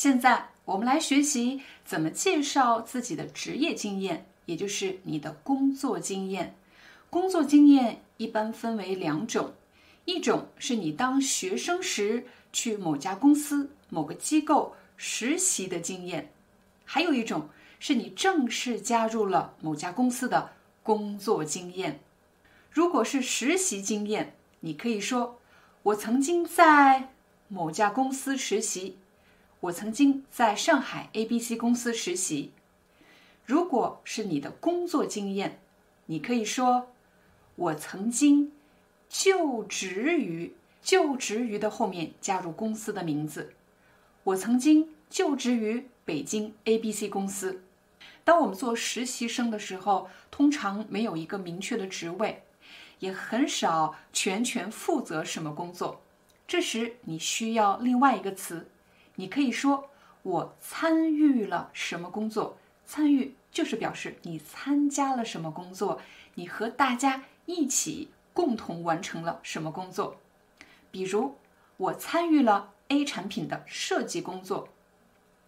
现在我们来学习怎么介绍自己的职业经验，也就是你的工作经验。工作经验一般分为两种，一种是你当学生时去某家公司、某个机构实习的经验，还有一种是你正式加入了某家公司的工作经验。如果是实习经验，你可以说：“我曾经在某家公司实习。”我曾经在上海 ABC 公司实习。如果是你的工作经验，你可以说：“我曾经就职于就职于的后面加入公司的名字。我曾经就职于北京 ABC 公司。”当我们做实习生的时候，通常没有一个明确的职位，也很少全权负责什么工作。这时你需要另外一个词。你可以说我参与了什么工作？参与就是表示你参加了什么工作，你和大家一起共同完成了什么工作。比如，我参与了 A 产品的设计工作，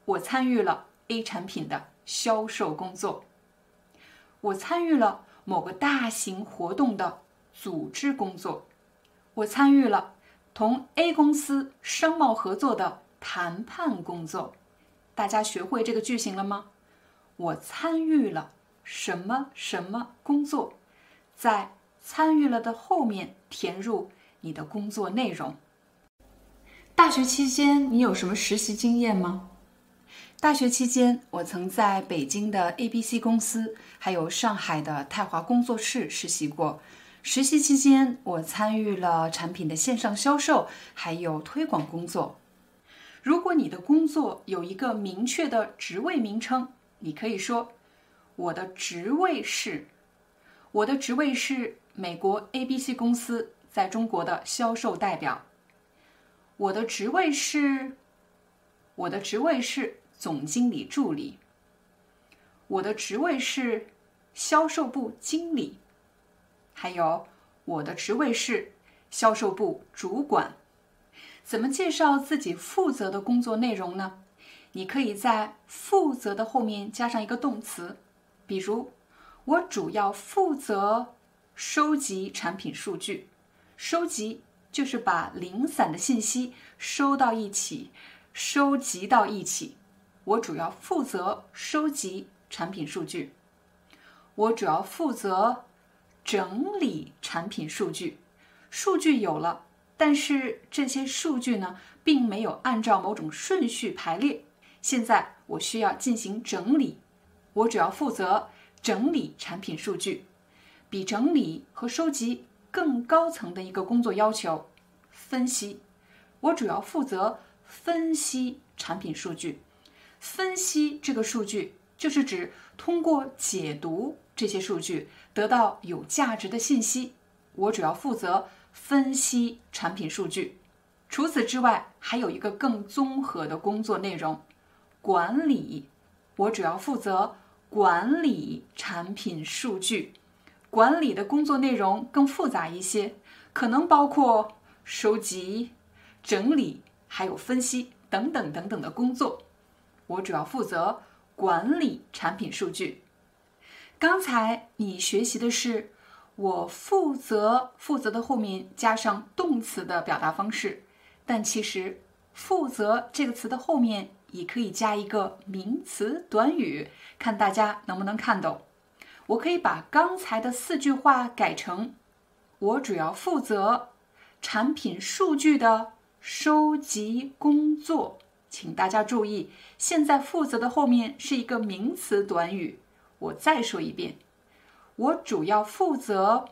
我参与了 A 产品的销售工作，我参与了某个大型活动的组织工作，我参与了同 A 公司商贸合作的。谈判工作，大家学会这个句型了吗？我参与了什么什么工作，在参与了的后面填入你的工作内容。大学期间你有什么实习经验吗？大学期间，我曾在北京的 ABC 公司，还有上海的泰华工作室实习过。实习期间，我参与了产品的线上销售，还有推广工作。如果你的工作有一个明确的职位名称，你可以说：“我的职位是，我的职位是美国 ABC 公司在中国的销售代表。我的职位是，我的职位是总经理助理。我的职位是销售部经理。还有，我的职位是销售部主管。”怎么介绍自己负责的工作内容呢？你可以在“负责”的后面加上一个动词，比如我主要负责收集产品数据。收集就是把零散的信息收到一起，收集到一起。我主要负责收集产品数据。我主要负责整理产品数据。数据有了。但是这些数据呢，并没有按照某种顺序排列。现在我需要进行整理，我主要负责整理产品数据，比整理和收集更高层的一个工作要求——分析。我主要负责分析产品数据。分析这个数据，就是指通过解读这些数据得到有价值的信息。我主要负责。分析产品数据，除此之外，还有一个更综合的工作内容——管理。我主要负责管理产品数据。管理的工作内容更复杂一些，可能包括收集、整理，还有分析等等等等的工作。我主要负责管理产品数据。刚才你学习的是。我负责负责的后面加上动词的表达方式，但其实“负责”这个词的后面也可以加一个名词短语，看大家能不能看懂。我可以把刚才的四句话改成：我主要负责产品数据的收集工作。请大家注意，现在“负责”的后面是一个名词短语。我再说一遍。我主要负责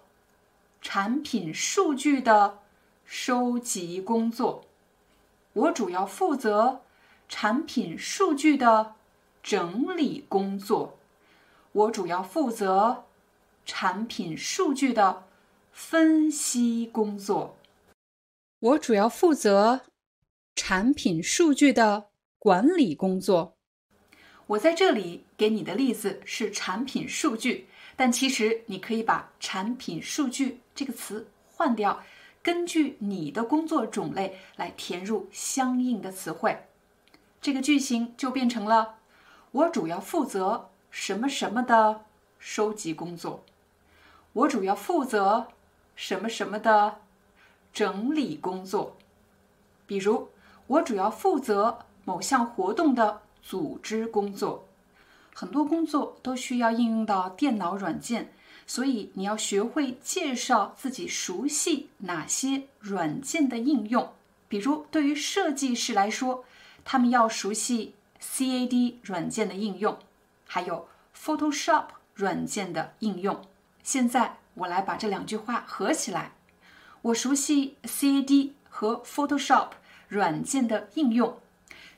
产品数据的收集工作。我主要负责产品数据的整理工作。我主要负责产品数据的分析工作。我主要负责产品数据的管理工作。我在这里给你的例子是产品数据，但其实你可以把“产品数据”这个词换掉，根据你的工作种类来填入相应的词汇。这个句型就变成了：我主要负责什么什么的收集工作。我主要负责什么什么的整理工作。比如，我主要负责某项活动的。组织工作，很多工作都需要应用到电脑软件，所以你要学会介绍自己熟悉哪些软件的应用。比如，对于设计师来说，他们要熟悉 CAD 软件的应用，还有 Photoshop 软件的应用。现在我来把这两句话合起来：我熟悉 CAD 和 Photoshop 软件的应用。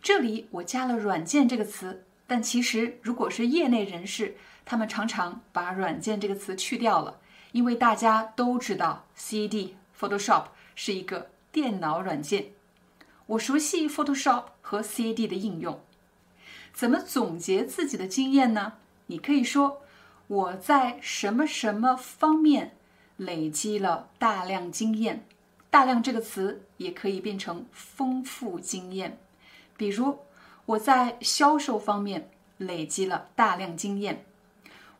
这里我加了“软件”这个词，但其实如果是业内人士，他们常常把“软件”这个词去掉了，因为大家都知道 CAD、Photoshop 是一个电脑软件。我熟悉 Photoshop 和 CAD 的应用。怎么总结自己的经验呢？你可以说我在什么什么方面累积了大量经验。大量这个词也可以变成丰富经验。比如，我在销售方面累积了大量经验；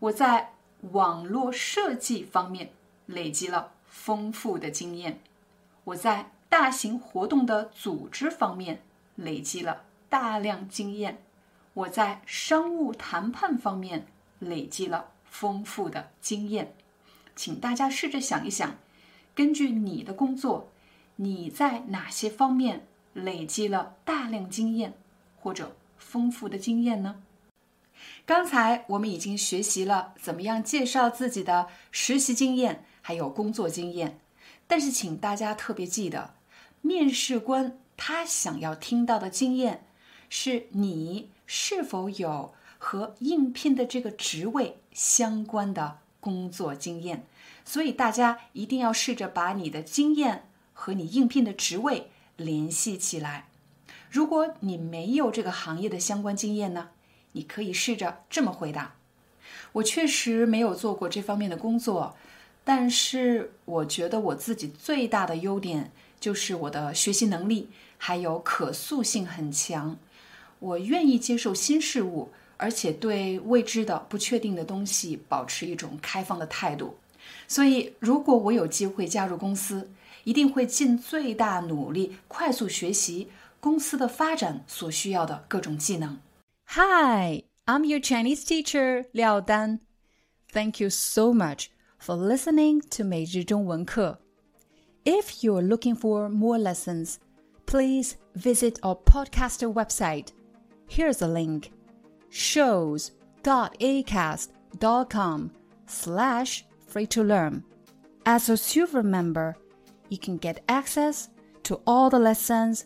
我在网络设计方面累积了丰富的经验；我在大型活动的组织方面累积了大量经验；我在商务谈判方面累积了丰富的经验。请大家试着想一想，根据你的工作，你在哪些方面？累积了大量经验或者丰富的经验呢？刚才我们已经学习了怎么样介绍自己的实习经验，还有工作经验。但是，请大家特别记得，面试官他想要听到的经验是你是否有和应聘的这个职位相关的工作经验。所以，大家一定要试着把你的经验和你应聘的职位。联系起来。如果你没有这个行业的相关经验呢？你可以试着这么回答：我确实没有做过这方面的工作，但是我觉得我自己最大的优点就是我的学习能力还有可塑性很强。我愿意接受新事物，而且对未知的、不确定的东西保持一种开放的态度。所以，如果我有机会加入公司，一定会尽最大努力，快速学习公司的发展所需要的各种技能。Hi, I'm your Chinese teacher Liao Dan. Thank you so much for listening to 每日中文课. If you're looking for more lessons, please visit our podcaster website. Here's a link: shows.acast.com slash free to learn. As a silver member, you can get access to all the lessons